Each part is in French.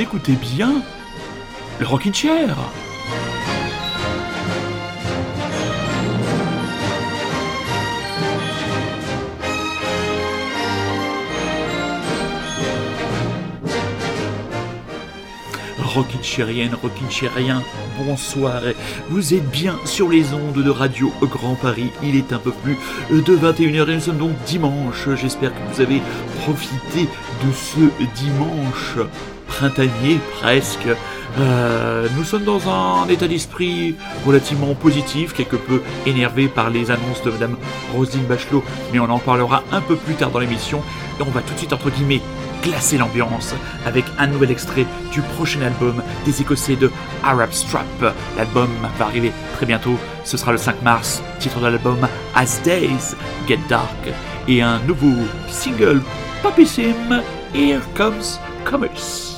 écoutez bien le Rocking Chair. Rockinchérienne, Rockinchérien, bonsoir. Vous êtes bien sur les ondes de Radio Grand Paris. Il est un peu plus de 21h et nous sommes donc dimanche. J'espère que vous avez profité de ce dimanche printanier presque. Euh, nous sommes dans un état d'esprit relativement positif, quelque peu énervé par les annonces de Madame Roselyne Bachelot, mais on en parlera un peu plus tard dans l'émission. Et on va tout de suite, entre guillemets, glacer l'ambiance avec un nouvel extrait du prochain album des Écossais de Arab Strap. L'album va arriver très bientôt, ce sera le 5 mars, titre de l'album As Days Get Dark, et un nouveau single popissime, Here Comes Commerce.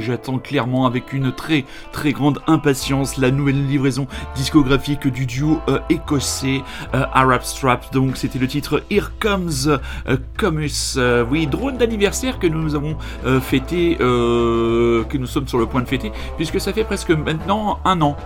j'attends clairement avec une très très grande impatience. La nouvelle livraison discographique du duo euh, écossais euh, Arab Strap. Donc c'était le titre Here Comes euh, Comus. oui, drone d'anniversaire que nous avons fêté, que nous sommes sur le point de fêter, puisque ça fait presque maintenant un an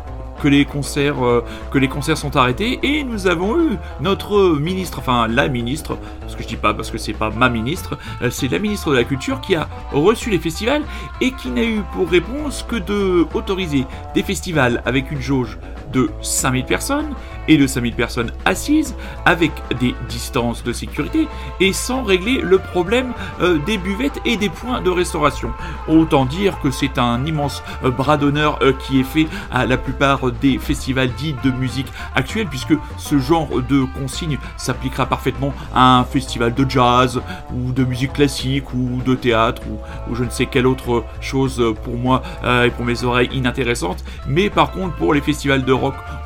que les concerts, euh, que les concerts sont arrêtés. Et nous avons eu notre ministre, enfin la ministre, parce que je dis pas parce que c'est pas ma ministre, euh, c'est la ministre de la Culture qui a reçu les festivals et qui n'a eu pour réponse que de autoriser des festivals avec une jauge de 5000 personnes et de 5000 personnes assises avec des distances de sécurité et sans régler le problème euh, des buvettes et des points de restauration. Autant dire que c'est un immense euh, bras d'honneur euh, qui est fait à la plupart des festivals dits de musique actuelle puisque ce genre de consigne s'appliquera parfaitement à un festival de jazz ou de musique classique ou de théâtre ou, je ne sais quelle autre chose pour moi et pour mes oreilles inintéressantes mais par contre pour les festivals de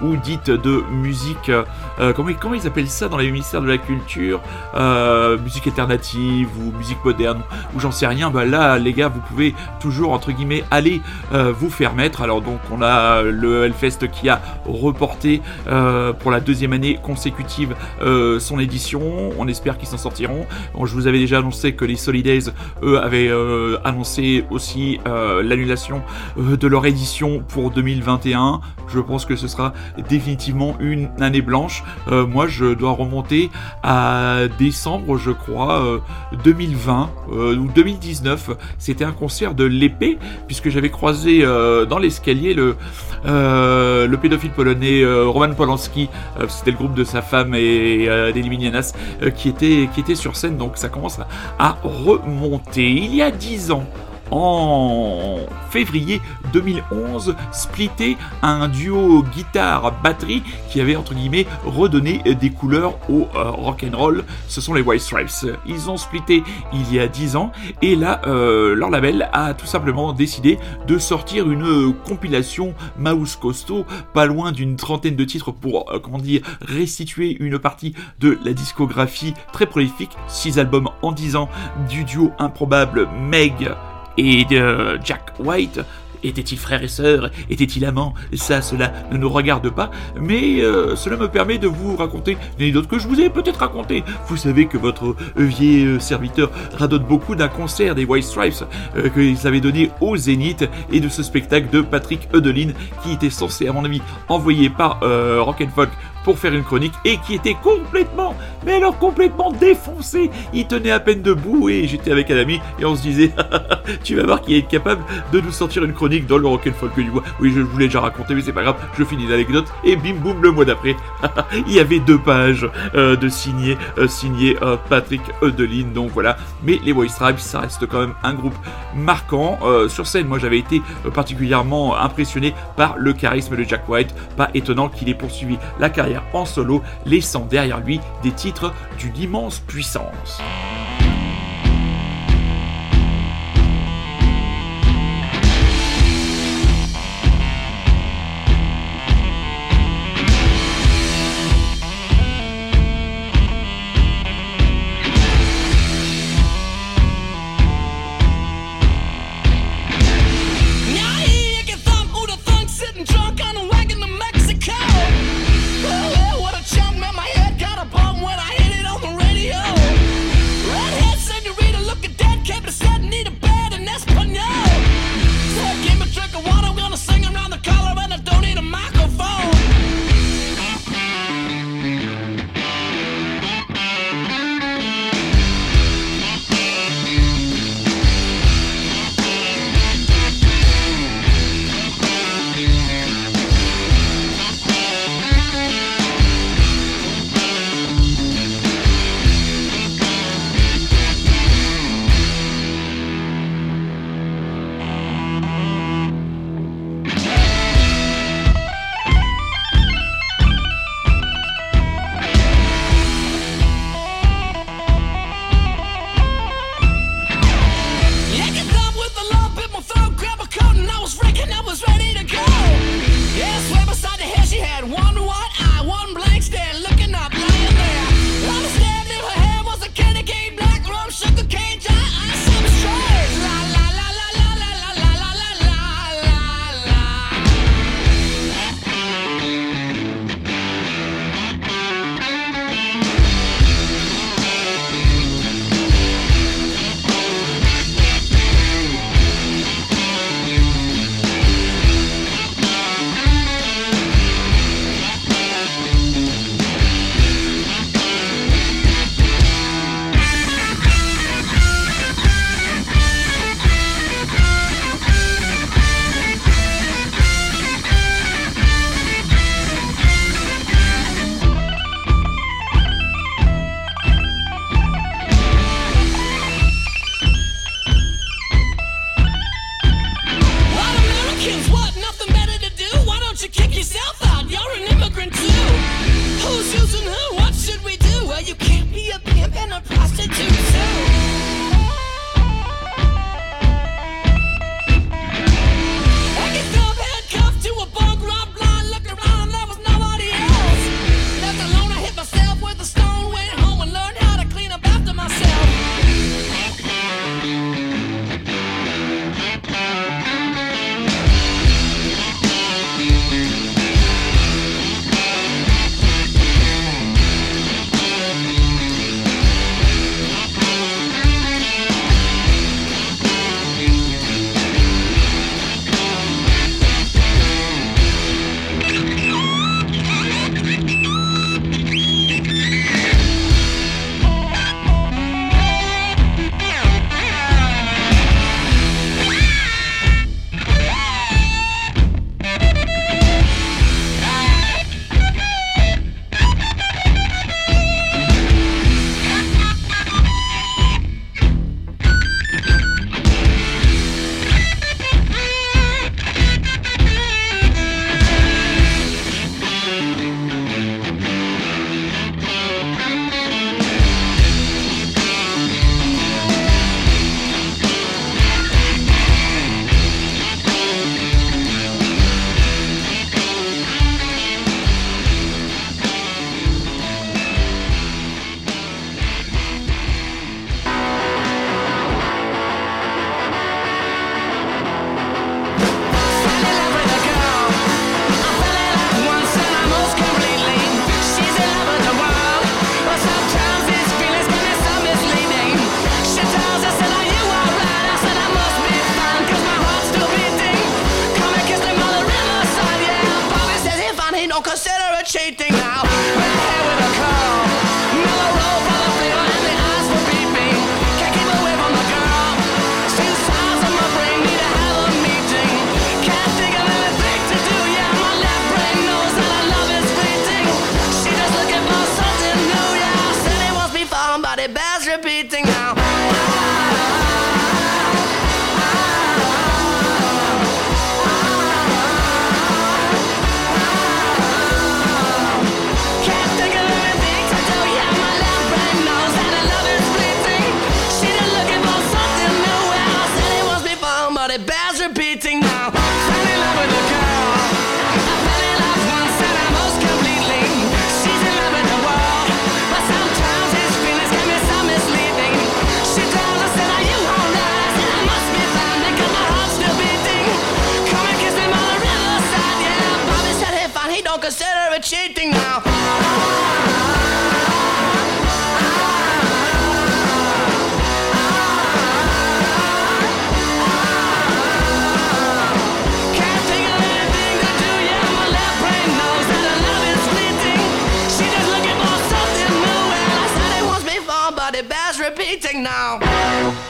ou dites de musique euh, euh, comment, ils appellent ça dans les ministères de la culture, euh, musique alternative ou musique moderne, ou j'en sais rien, bah là les gars vous pouvez toujours entre guillemets aller vous faire mettre. Alors donc on a le Hellfest qui a reporté pour la deuxième année consécutive son édition, on espère qu'ils s'en sortiront. Je vous avais déjà annoncé que les Solidays eux avaient annoncé aussi l'annulation de leur édition pour 2021. Je pense que ce sera définitivement une année blanche. Euh, moi, je dois remonter à décembre, je crois, 2020 euh, euh, ou 2019. C'était un concert de l'épée, puisque j'avais croisé dans l'escalier le, le pédophile polonais Roman Polanski. C'était le groupe de sa femme et des qui, était, qui était sur scène. Donc ça commence à remonter. Il y a dix ans, en février 2011 splitté un duo guitare-batterie qui avait entre guillemets redonné des couleurs au euh, rock and roll. Ce sont les White Stripes. Ils ont splitté il y a 10 ans et là euh, leur label a tout simplement décidé de sortir une compilation mouse costaud, pas loin d'une trentaine de titres pour euh, comment dire restituer une partie de la discographie très prolifique, 6 albums en 10 ans du duo improbable Meg et de Jack White. Était-il frère et sœur? Était-il amant? Ça, cela ne nous regarde pas, mais euh, cela me permet de vous raconter une anecdote que je vous ai peut-être racontée. Vous savez que votre vieil euh, serviteur radote beaucoup d'un concert des White Stripes euh, qu'ils avaient donné au Zénith et de ce spectacle de Patrick Eudeline qui était censé, à mon avis, envoyé par Rock and Folk pour faire une chronique et qui était complètement, mais alors complètement défoncé. Il tenait à peine debout et j'étais avec un ami et on se disait, tu vas voir qu'il est capable de nous sortir une chronique dans le rock and folk du bois. Oui, je voulais déjà raconter, mais c'est pas grave, je finis l'anecdote et bim boum le mois d'après, il y avait deux pages euh, de signé, euh, signé euh, Patrick Eudeline. Donc voilà, mais les Voice Stripes, ça reste quand même un groupe marquant sur scène. Moi, j'avais été particulièrement impressionné par le charisme de Jack White. Pas étonnant qu'il ait poursuivi la carrière en solo, laissant derrière lui des titres d'une immense puissance. Bye.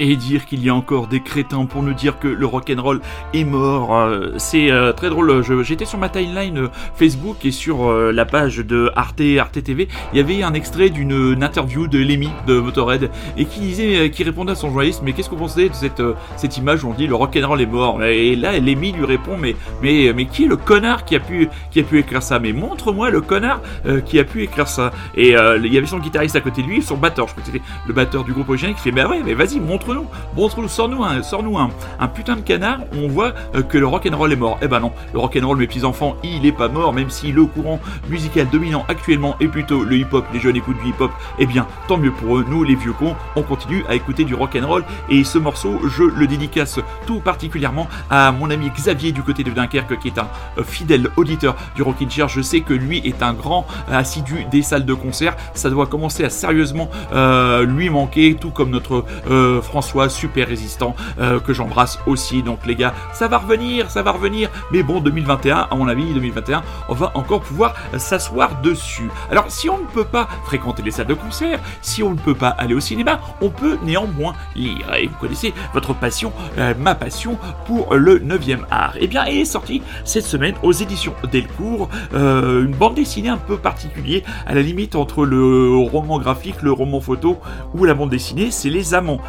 Et dire qu'il y a encore des crétins pour nous dire que le rock'n'roll est mort, euh, c'est euh, très drôle. J'étais sur ma timeline euh, Facebook et sur la page de Arte, Arte TV, il y avait un extrait d'une une interview de Lemmy de Motorhead et qui disait, qui répondait à son journaliste, mais qu'est-ce que vous pensez de cette, cette image où on dit le rock'n'roll est mort? Et là, Lemmy lui répond, mais, mais, mais qui est le connard qui a pu, qui a pu écrire ça? Mais montre-moi le connard qui a pu écrire ça. Et il y avait son guitariste à côté de lui, son batteur, je crois que c'était le batteur du groupe original qui fait, bah ouais, mais vas-y, montre-nous, montre-nous, sors-nous un, sors-nous un, un putain de canard où on voit euh, que le rock'n'roll est mort. Eh ben non, le rock'n'roll, mes petits enfants, il est pas mort, même si le courant musical dominant actuellement est plutôt le hip-hop, les jeunes écoutent du hip-hop, eh bien, tant mieux pour eux, nous les vieux cons, on continue à écouter du rock'n'roll et ce morceau, je le dédicace tout particulièrement à mon ami Xavier du côté de Dunkerque qui est un euh, fidèle auditeur du Rockin' Chair. Je sais que lui est un grand assidu des salles de concert. Ça doit commencer à sérieusement euh, lui manquer, tout comme notre euh, François, super résistant, euh, que j'embrasse aussi. Donc les gars, ça va revenir, ça va revenir. Mais bon, 2021, à mon avis, 2021, on va encore pouvoir s'asseoir dessus. Alors, si on ne peut pas fréquenter les salles de concert, si on ne peut pas aller au cinéma, on peut néanmoins lire. Et vous connaissez votre passion, euh, ma passion pour le 9e art. Eh bien, il est sorti cette semaine aux éditions Delcourt euh, une bande dessinée un peu particulière, à la limite entre le roman graphique, le roman photo ou la bande dessinée. C'est Les Amants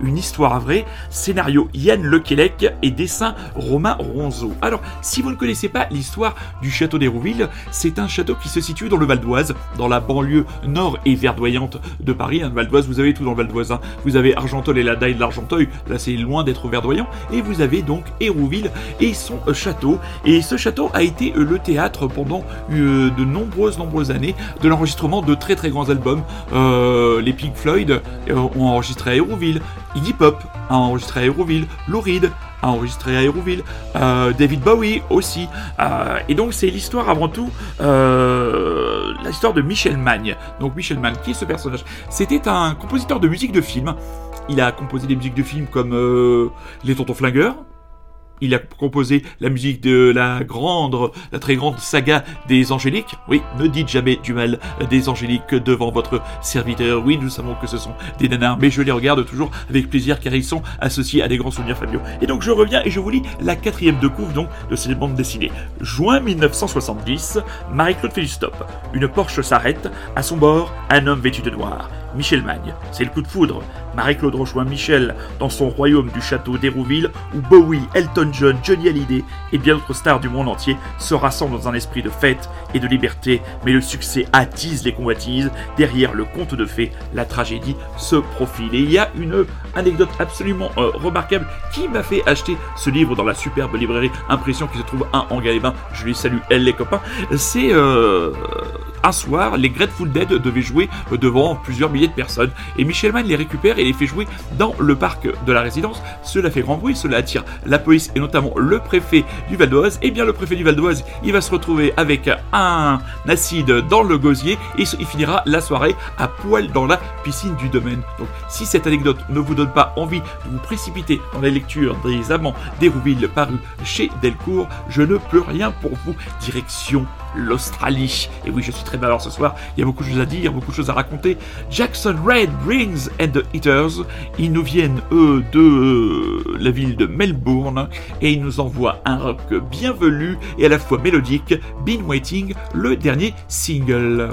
une histoire vraie, scénario Yann Lequelec et dessin Romain Ronzeau. Alors, si vous ne connaissez pas l'histoire du château d'Hérouville, c'est un château qui se situe dans le Val d'Oise, dans la banlieue nord et verdoyante de Paris. Hein, le Val d'Oise, vous avez tout dans le Val d'Oise. hein. Vous avez Argenteuil et la daille de l'Argenteuil, là c'est loin d'être verdoyant. Et vous avez donc Hérouville et son château. Et ce château a été euh, le théâtre pendant euh, de nombreuses, nombreuses années de l'enregistrement de très très grands albums. Euh, les Pink Floyd ont enregistré à Iggy Pop a enregistré à Hérouville, Lou Reed a enregistré à Hérouville, euh, David Bowie aussi. Euh, et donc c'est l'histoire avant tout, euh, l'histoire de Michel Magne. Donc Michel Magne, qui est ce personnage? C'était un compositeur de musique de film. Il a composé des musiques de films comme Les Tontons Flingueurs. Il a composé la musique de la grande, la très grande saga des Angéliques. Oui, ne dites jamais du mal des Angéliques devant votre serviteur. Oui, nous savons que ce sont des nanars, mais je les regarde toujours avec plaisir car ils sont associés à des grands souvenirs familiaux. Et donc je reviens et je vous lis la quatrième de couve donc de cette bande dessinée. Juin 1970, Marie-Claude fait du stop. Une Porsche s'arrête. À son bord, un homme vêtu de noir. Michel Magne. C'est le coup de foudre. Marie-Claude rejoint Michel dans son royaume du château d'Hérouville où Bowie, Elton John, Johnny Hallyday et bien d'autres stars du monde entier se rassemblent dans un esprit de fête et de liberté. Mais le succès attise les convoitises. Derrière le conte de fées, la tragédie se profile. Et il y a une anecdote absolument euh, remarquable qui m'a fait acheter ce livre dans la superbe librairie Impression qui se trouve à Angalébin. Je lui salue, elle les copains. C'est euh, un soir, les Grateful Dead devaient jouer devant plusieurs milliers de personnes. Et Michel Mann les récupère et les fait jouer dans le parc de la résidence. Cela fait grand bruit, cela attire la police et notamment le préfet du Val d'Oise. Et bien le préfet du Val d'Oise, il va se retrouver avec un acide dans le gosier et il finira la soirée à poil dans la piscine du domaine. Donc si cette anecdote ne vous donne pas envie de vous précipiter dans la lecture des Amants d'Hérouville paru chez Delcourt, je ne peux rien pour vous. Direction l'Australie. Et oui, je suis très malheureux ce soir, il y a beaucoup de choses à dire, beaucoup de choses à raconter. Jackson Red, Rings and the Eaters, ils nous viennent, eux, de euh, la ville de Melbourne, et ils nous envoient un rock bienvenu et à la fois mélodique, Been Waiting, le dernier single.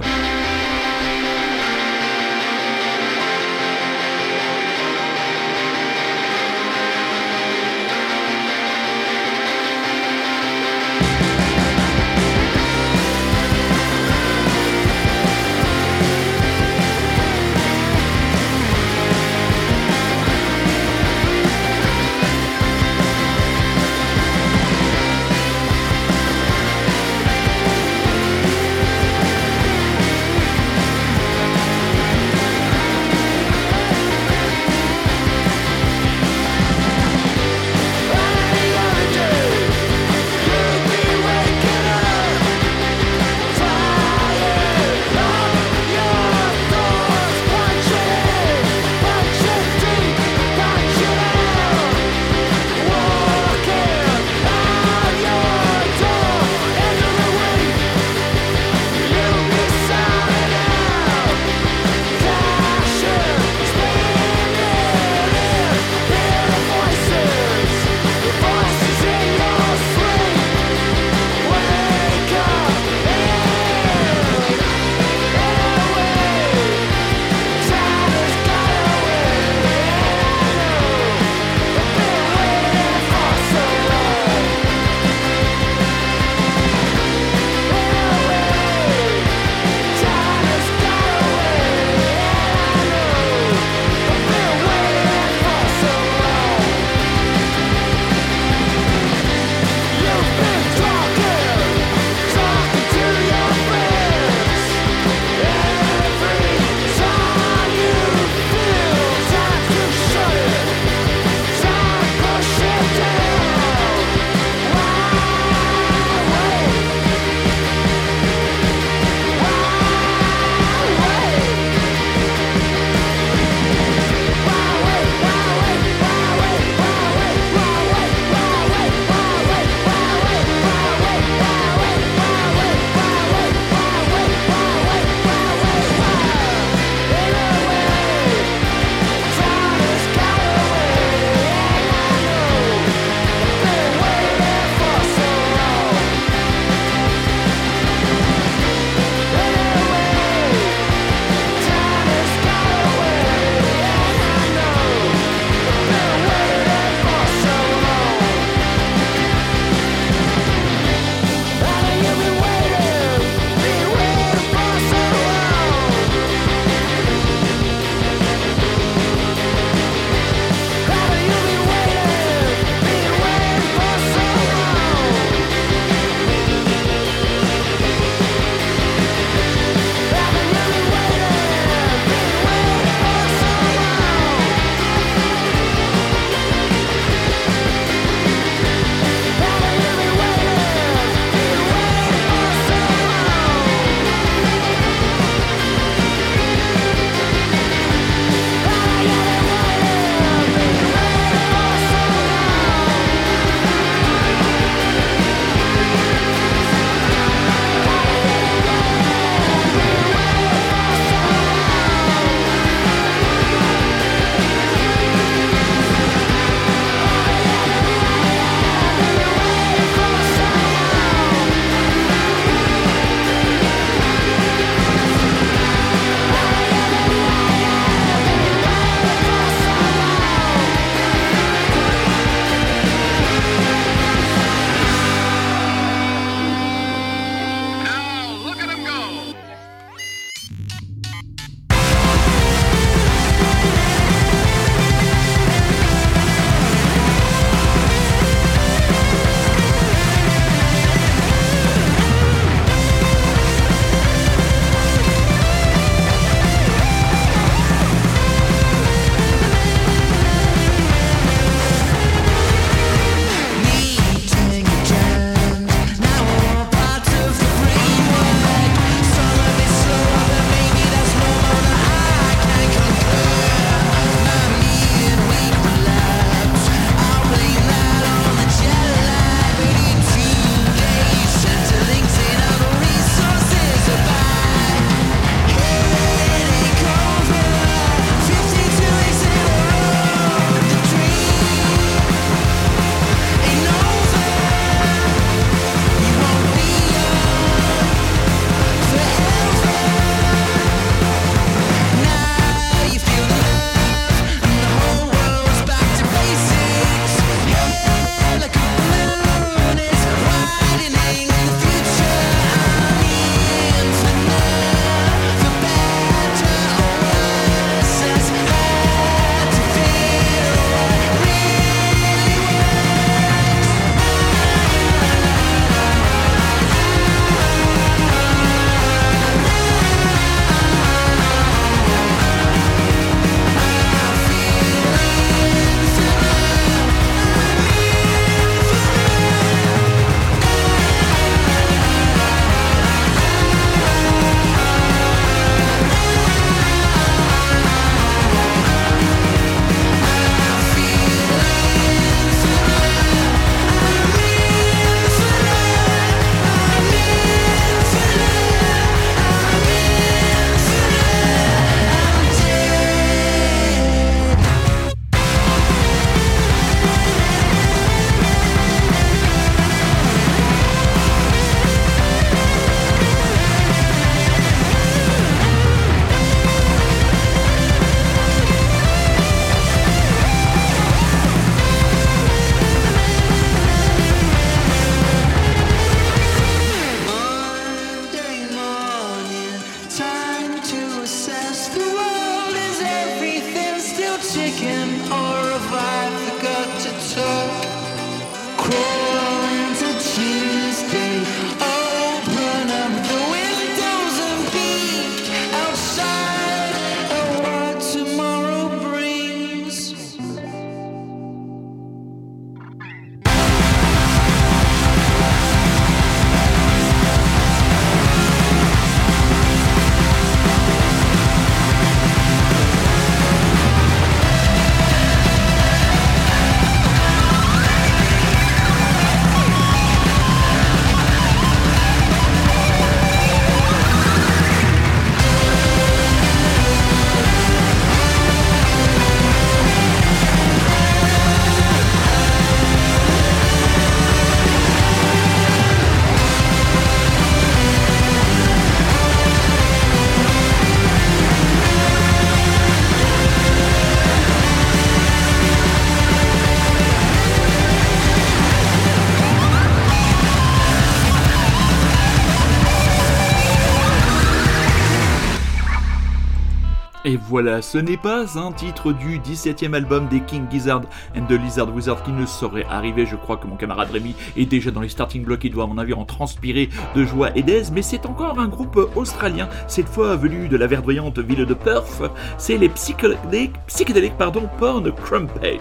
Voilà, ce n'est pas un titre du 17e album des King Gizzard and the Lizard Wizard qui ne saurait arriver. Je crois que mon camarade Rémi est déjà dans les starting blocks. Il doit, à mon avis, en transpirer de joie et d'aise. Mais c'est encore un groupe australien, cette fois venu de la verdoyante ville de Perth. C'est les psychédéliques, pardon, Porn Crumpets.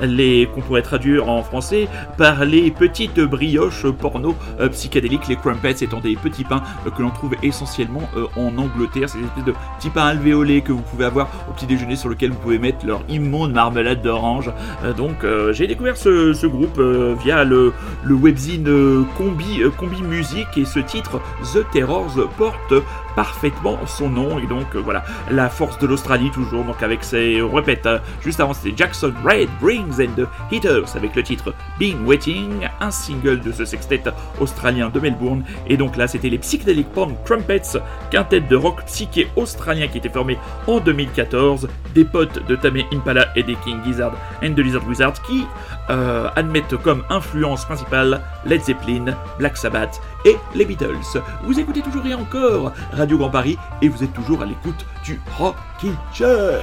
Les qu'on pourrait traduire en français par les petites brioches porno euh, psychédéliques. Les crumpets étant des petits pains euh, que l'on trouve essentiellement euh, en Angleterre. C'est des espèces de petits pains alvéolés que vous pouvez avoir au petit déjeuner sur lequel vous pouvez mettre leur immonde marmelade d'orange. Euh, donc euh, j'ai découvert ce, groupe euh, via le, webzine Combi, Combi Music et ce titre The Terrors porte parfaitement son nom. Et donc, voilà, la force de l'Australie, toujours. Donc, avec ses. On répète, hein, juste avant, c'était Jackson Red, Brings and the Hitters, avec le titre Being Waiting, un single de ce sextet australien de Melbourne. Et donc là, c'était les Psychedelic Pond Trumpets, quintet de rock psyché australien qui était formé en 2014, des potes de Tame Impala et des King Gizzard and the Lizard Wizard qui euh, admettent comme influence principale Led Zeppelin, Black Sabbath et les Beatles. Vous écoutez toujours et encore Radio Grand Paris et vous êtes toujours à l'écoute du Rocky Chair.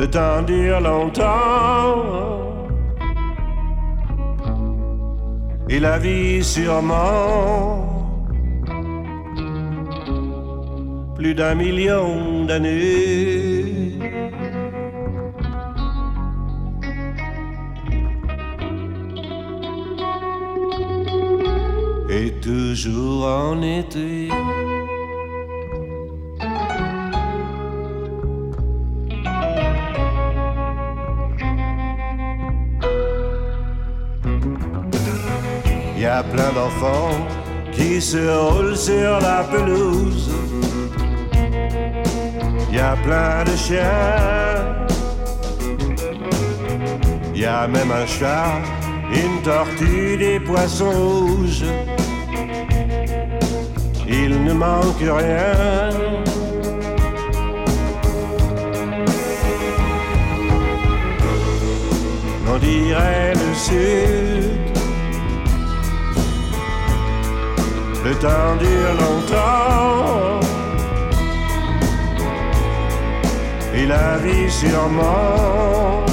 le temps dure longtemps. et la vie sûrement plus d'un million d'années. Et toujours en été. A plein d'enfants qui se roulent sur la pelouse. Il y a plein de chiens. Il y a même un chat, une tortue, des poissons rouges. Il ne manque rien. On dirait le sud. Temps dure longtemps. Et la vie sûrement.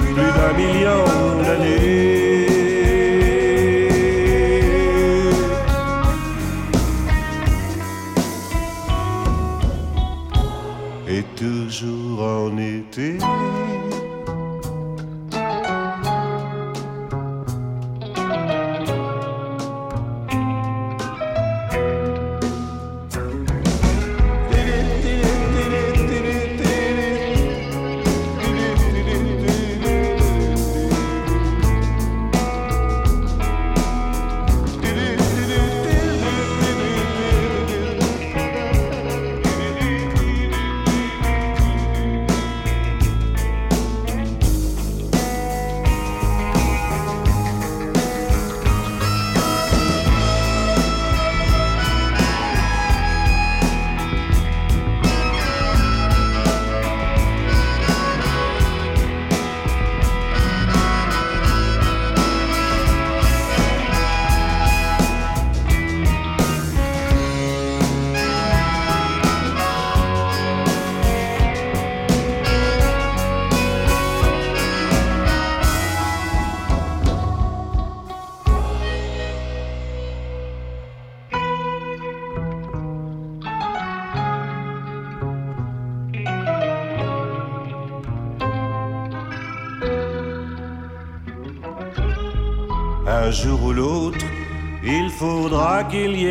Plus d'un million d'années.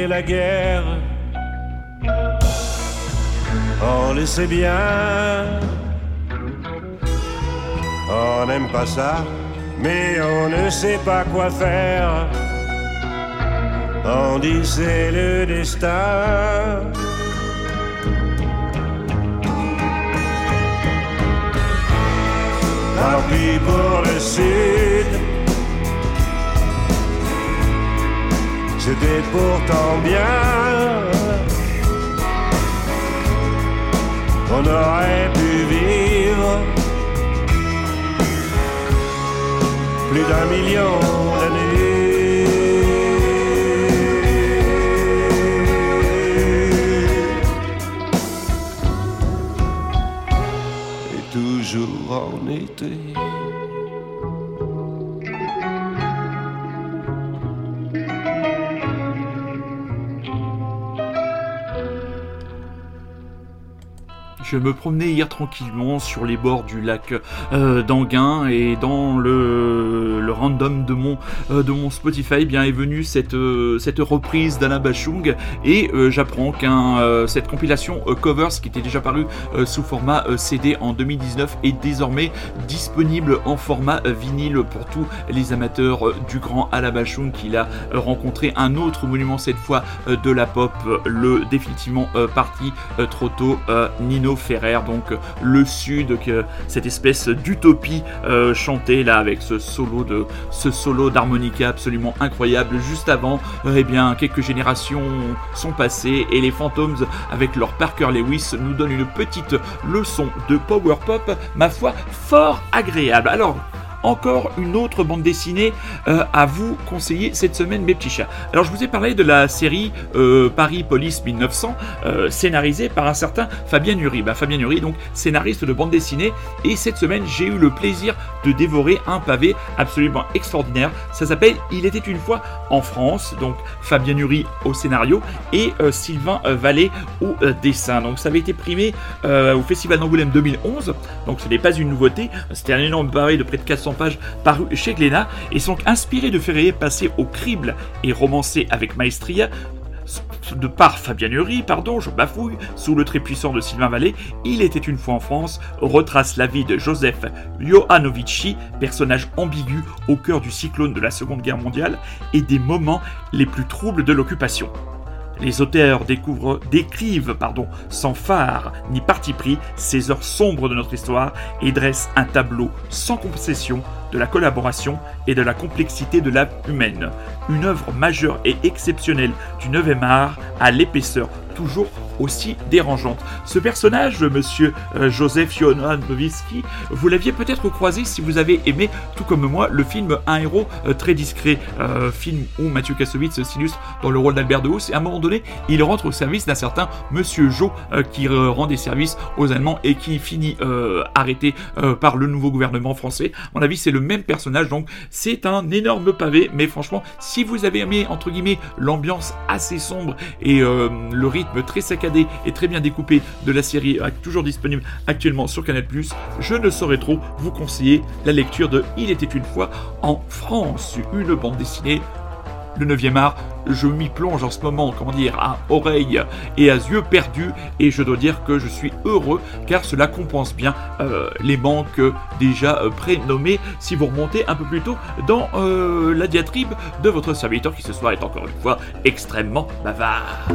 La guerre. On le sait bien. On n'aime pas ça, mais on ne sait pas quoi faire. On dit c'est le destin. Tant pis pour le sud. C'était pourtant bien. On aurait pu vivre plus d'un million d'années. Et toujours en été. Je me promenais hier tranquillement sur les bords du lac euh, d'Anguin et dans le, le random de mon, euh, de mon Spotify eh bien est venue cette, euh, cette reprise d'Alain Bachung et j'apprends qu'un cette compilation Covers qui était déjà parue sous format CD en 2019 est désormais disponible en format vinyle pour tous les amateurs du grand Alain Bachung qu'il a euh, rencontré un autre monument cette fois de la pop, le définitivement parti trop tôt Nino Ferrer, donc le sud, que cette espèce d'utopie euh, chantée là avec ce solo de ce solo d'harmonica absolument incroyable. Juste avant, euh, eh bien quelques générations sont passées et les Phantoms avec leur Parker Lewis nous donnent une petite leçon de power pop, ma foi, fort agréable. Alors encore une autre bande dessinée euh, à vous conseiller cette semaine, mes petits chats. Alors, je vous ai parlé de la série euh, Paris Police 1900, euh, scénarisée par un certain Fabien Nury. Bah, Fabien Nury, donc scénariste de bande dessinée, et cette semaine, j'ai eu le plaisir de dévorer un pavé absolument extraordinaire. Ça s'appelle Il était une fois en France, donc Fabien Nury au scénario et Sylvain Vallée au dessin. Donc, ça avait été primé au Festival d'Angoulême 2011, donc ce n'est pas une nouveauté. C'était un énorme pavé de près de 400 pages paru chez Glénat et sont inspirés de Ferrier passé au crible et romancé avec maestria de par Fabien Nury, pardon, je bafouille, sous le très puissant de Sylvain Vallée, Il était une fois en France, retrace la vie de Joseph Johanovici, personnage ambigu au cœur du cyclone de la Seconde Guerre mondiale et des moments les plus troubles de l'occupation. Les auteurs découvrent, décrivent pardon, sans phare ni parti pris ces heures sombres de notre histoire et dressent un tableau sans concession de la collaboration et de la complexité de l'âme humaine. Une œuvre majeure et exceptionnelle du 9e art à l'épaisseur toujours aussi dérangeante. Ce personnage, monsieur euh, Joseph Jonoviski, vous l'aviez peut-être croisé si vous avez aimé, tout comme moi, le film Un héros euh, très discret, euh, film où Mathieu Kassovitz s'illustre dans le rôle d'Albert de Hauss, et à un moment donné, il rentre au service d'un certain monsieur Jo qui rend des services aux Allemands et qui finit arrêté par le nouveau gouvernement français. À mon avis, c'est le même personnage, donc c'est un énorme pavé, mais franchement, si vous avez aimé, entre guillemets, l'ambiance assez sombre et le très saccadé et très bien découpé de la série toujours disponible actuellement sur Canal+, je ne saurais trop vous conseiller la lecture de Il était une fois en France, une bande dessinée le 9e art, je m'y plonge en ce moment, comment dire, à oreille et à yeux perdus, et je dois dire que je suis heureux car cela compense bien euh, les manques déjà euh, prénommés. Si vous remontez un peu plus tôt dans euh, la diatribe de votre serviteur qui ce soir est encore une fois extrêmement bavard.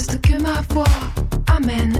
Reste que ma voix. Amen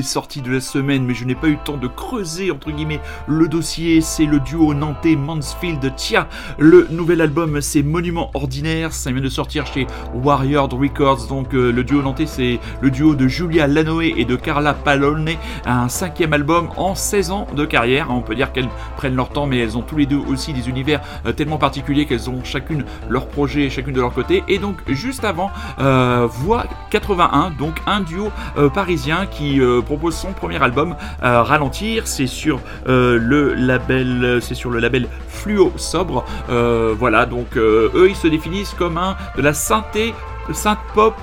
des sorties de la semaine, mais je n'ai pas eu le temps de creuser entre guillemets le dossier. C'est le duo nantais Mansfield Tia. Le nouvel album, c'est Monument Ordinaire. Ça vient de sortir chez Warrior Records. Donc euh, le duo nantais, c'est le duo de Julia Lanoé et de Carla Palone. Un cinquième album en 16 ans de carrière. On peut dire qu'elles prennent leur temps, mais elles ont tous les deux aussi des univers euh, tellement particuliers qu'elles ont chacune leur projet, chacune de leur côté. Et donc juste avant, euh, Voix 81, donc un duo parisien qui propose son premier album euh, Ralentir. C'est sur euh, le label, c'est sur le label Fluo Sobre. Euh, voilà, donc eux ils se définissent comme un de la synthé synth pop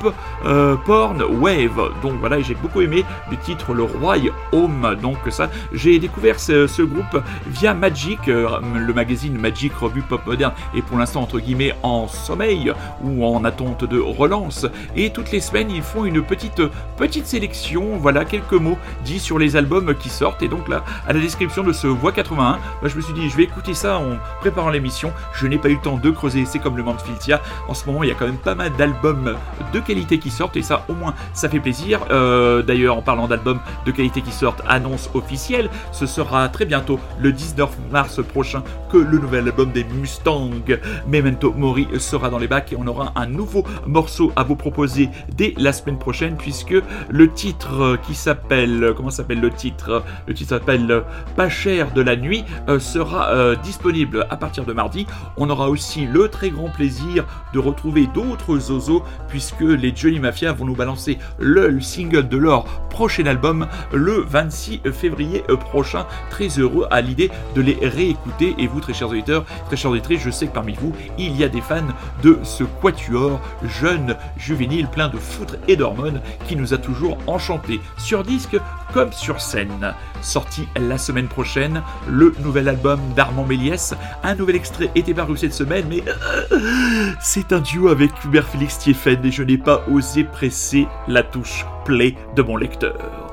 euh, porn wave. Donc voilà j'ai beaucoup aimé le titre le Royaume donc ça j'ai découvert ce, ce groupe via Magic euh, le magazine Magic revue pop moderne est pour l'instant entre guillemets en sommeil ou en attente de relance. Et toutes les semaines ils font une petite petite sélection. Voilà quelques mots dits sur les albums qui sortent. Et donc là à la description de ce Voix 81 bah, je me suis dit je vais écouter ça en préparant l'émission. Je n'ai pas eu le temps de creuser c'est comme le Mansfieldia en ce moment il y a quand même pas mal d'albums de qualité qui sortent et ça au moins ça fait plaisir. Euh, D'ailleurs en parlant d'albums de qualité qui sortent, annonce officielle, ce sera très bientôt le 19 mars prochain que le nouvel album des Mustangs Memento Mori sera dans les bacs et on aura un nouveau morceau à vous proposer dès la semaine prochaine puisque le titre qui s'appelle comment s'appelle le titre le titre s'appelle Pas cher de la nuit euh, sera euh, disponible à partir de mardi. On aura aussi le très grand plaisir de retrouver d'autres zozos puisque les Johnny Mafia vont nous balancer le single de leur prochain album le 26 février prochain. Très heureux à l'idée de les réécouter. Et vous, très chers auditeurs, très chers auditrices, je sais que parmi vous, il y a des fans de ce quatuor jeune, juvénile, plein de foutre et d'hormones qui nous a toujours enchantés sur disque comme sur scène. Sorti la semaine prochaine, le nouvel album d'Armand Méliès. Un nouvel extrait était paru cette semaine, mais euh, c'est un duo avec Hubert Félix Thieffen et je n'ai pas osé presser la touche play de mon lecteur.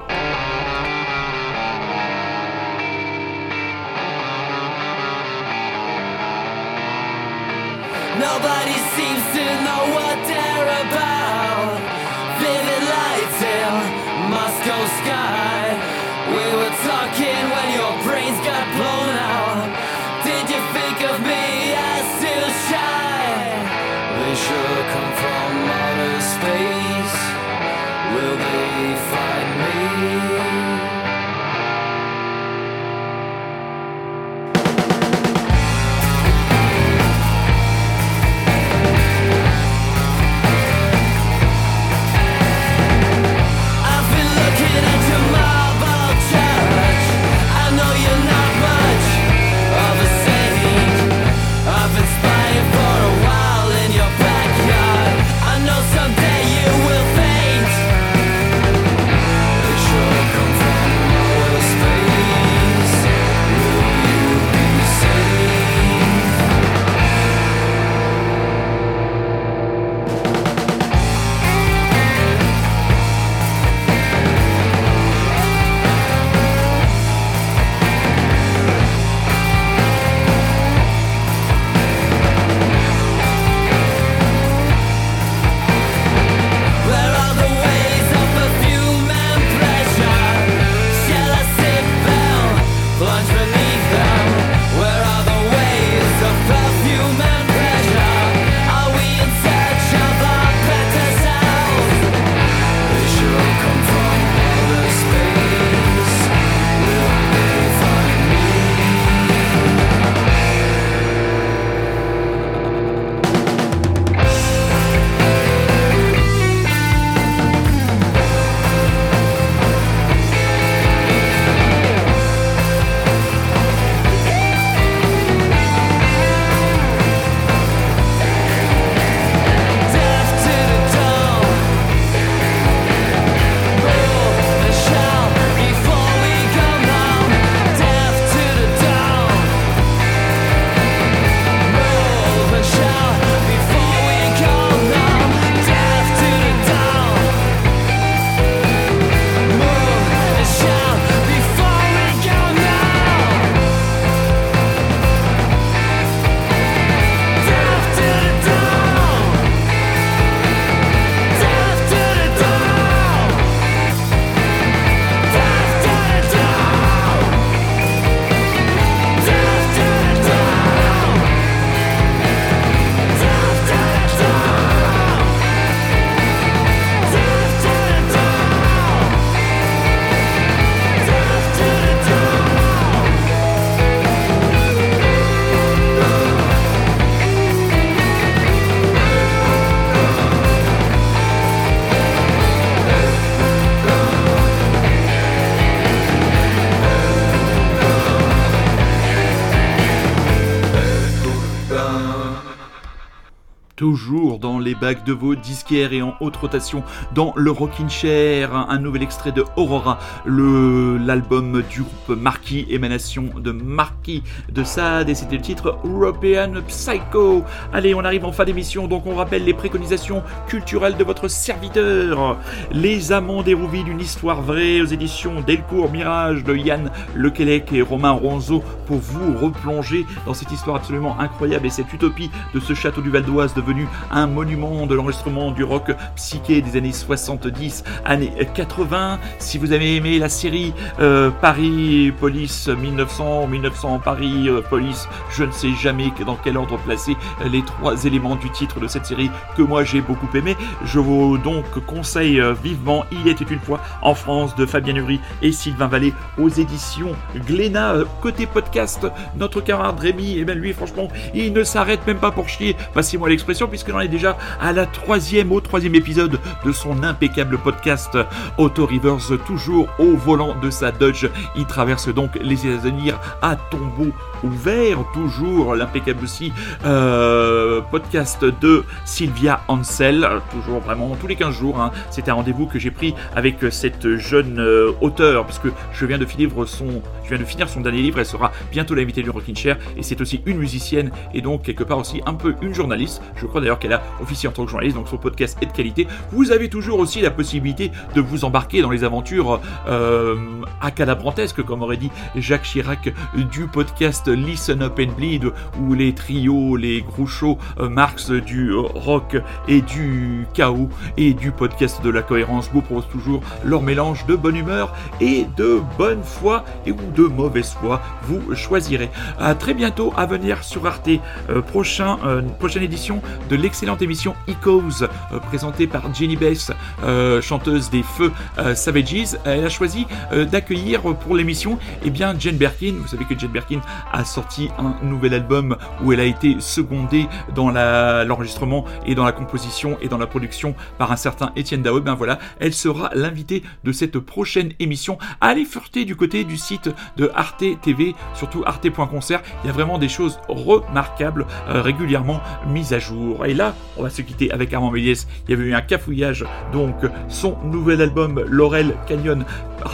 Toujours dans les bacs de vos disquaires et en haute rotation dans le Rockin' Chair, un nouvel extrait de Aurora, l'album du groupe Marquis, émanation de Marquis de Sade, et c'était le titre European Psycho. Allez, on arrive en fin d'émission, donc on rappelle les préconisations culturelles de votre serviteur. Les Amants d'Hérouville, une histoire vraie aux éditions Delcourt Mirage de Yann Lequelec et Romain Ronzo pour vous replonger dans cette histoire absolument incroyable et cette utopie de ce château du Val d'Oise devenu un monument de l'enregistrement du rock psyché des années 70, années 80. Si vous avez aimé la série euh, Paris Police 1900, 1900 Paris euh, Police, je ne sais jamais dans quel ordre placer euh, les trois éléments du titre de cette série que moi j'ai beaucoup aimé. Je vous donc conseille vivement Il était une fois en France de Fabien Nury et Sylvain Vallée aux éditions Glénat. Côté podcast, notre camarade Rémi, et bien lui franchement, il ne s'arrête même pas pour chier, passez-moi l'expression, puisqu'il en est déjà à la troisième, au troisième épisode de son impeccable podcast Auto Rivers, toujours au volant de sa Dodge. Il traverse donc les États-Unis à tombeau ouvert, toujours l'impeccable aussi euh, podcast de Sylvia Ansel, toujours vraiment tous les 15 jours. hein. C'est un rendez-vous que j'ai pris avec cette jeune euh, auteure, parce que je viens de finir son, je viens de finir son dernier livre. Elle sera bientôt l'invitée du Rockin' Chair, et c'est aussi une musicienne et donc quelque part aussi un peu une journaliste. Je crois d'ailleurs qu'elle a officié en tant que journaliste, donc son podcast est de qualité. Vous avez toujours aussi la possibilité de vous embarquer dans les aventures euh, accalabrantesques, comme aurait dit Jacques Chirac, du podcast Listen Up and Bleed, où les trios, les grouchos euh, Marx du rock et du chaos et du podcast de la cohérence vous proposent toujours leur mélange de bonne humeur et de bonne foi et ou de mauvaise foi, vous choisirez. À très bientôt à venir sur Arte, Euh, prochain, euh, prochaine édition de l'excellente émission Echoes, euh, présentée par Jenny Bess, euh, chanteuse des Feux euh, Savages. Elle a choisi d'accueillir pour l'émission eh bien, Jane Birkin. Vous savez que Jane Birkin a sorti un nouvel album où elle a été secondée dans l'enregistrement et dans la composition et dans la production par un certain Étienne Dao. Ben voilà, elle sera l'invitée de cette prochaine émission. Allez fureter du côté du site de Arte TV, surtout arte.concert. Il y a vraiment des choses remarquables régulièrement mises à jour. Et là, on va se quitter avec Armand Méliès. Il y avait eu un cafouillage, donc son nouvel album Laurel Canyon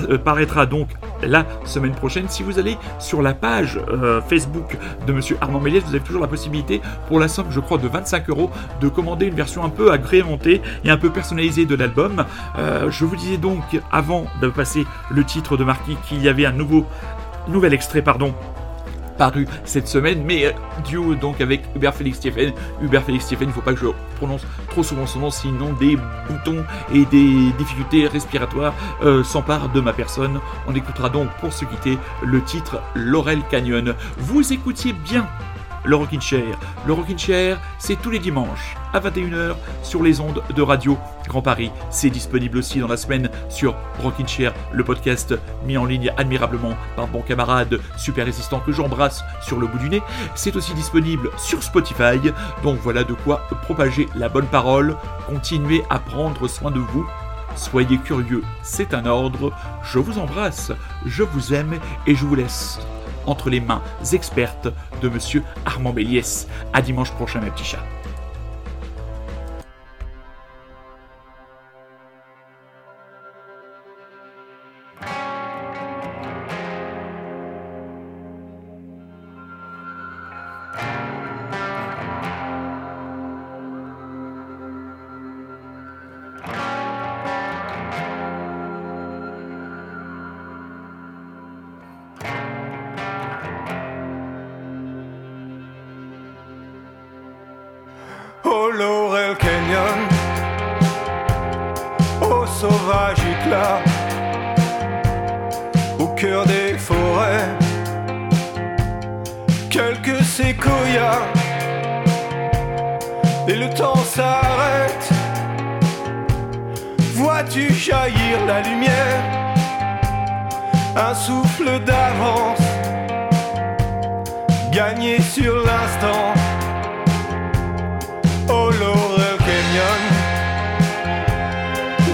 euh, paraîtra donc la semaine prochaine. Si vous allez sur la page euh, Facebook de Monsieur Armand Méliès, vous avez toujours la possibilité, pour la somme, je crois, de 25 euros, de commander une version un peu agrémentée et un peu personnalisée de l'album. Euh, je vous disais donc, avant de passer le titre de Marquis, qu'il y avait un nouveau nouvel extrait, pardon, paru cette semaine, mais euh, duo donc avec Hubert Félix Stephen. Hubert Félix Stephen, il ne faut pas que je prononce trop souvent son nom, sinon des boutons et des difficultés respiratoires euh, s'emparent de ma personne. On écoutera donc pour se quitter le titre Laurel Canyon. Vous écoutiez bien le Rockin' Chair. Le Rockin' Chair, c'est tous les dimanches à 21h sur les ondes de Radio Grand Paris. C'est disponible aussi dans la semaine sur Rockin' Chair, le podcast mis en ligne admirablement par mon camarade super résistant que j'embrasse sur le bout du nez. C'est aussi disponible sur Spotify. Donc voilà de quoi propager la bonne parole. Continuez à prendre soin de vous. Soyez curieux, c'est un ordre. Je vous embrasse, je vous aime et je vous laisse entre les mains expertes de monsieur Armand Béliès. À dimanche prochain, mes petits chats.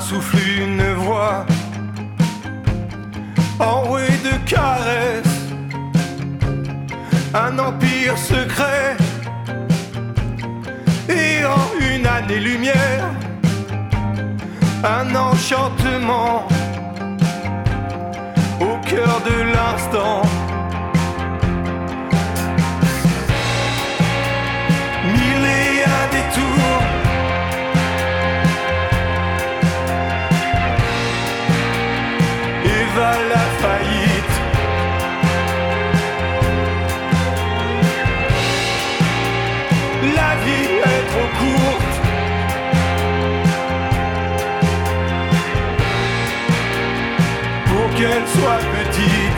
souffle, une voix, enroué de caresses, un empire secret, et en une année-lumière, un enchantement au cœur de l'instant. qu'elle soit petite.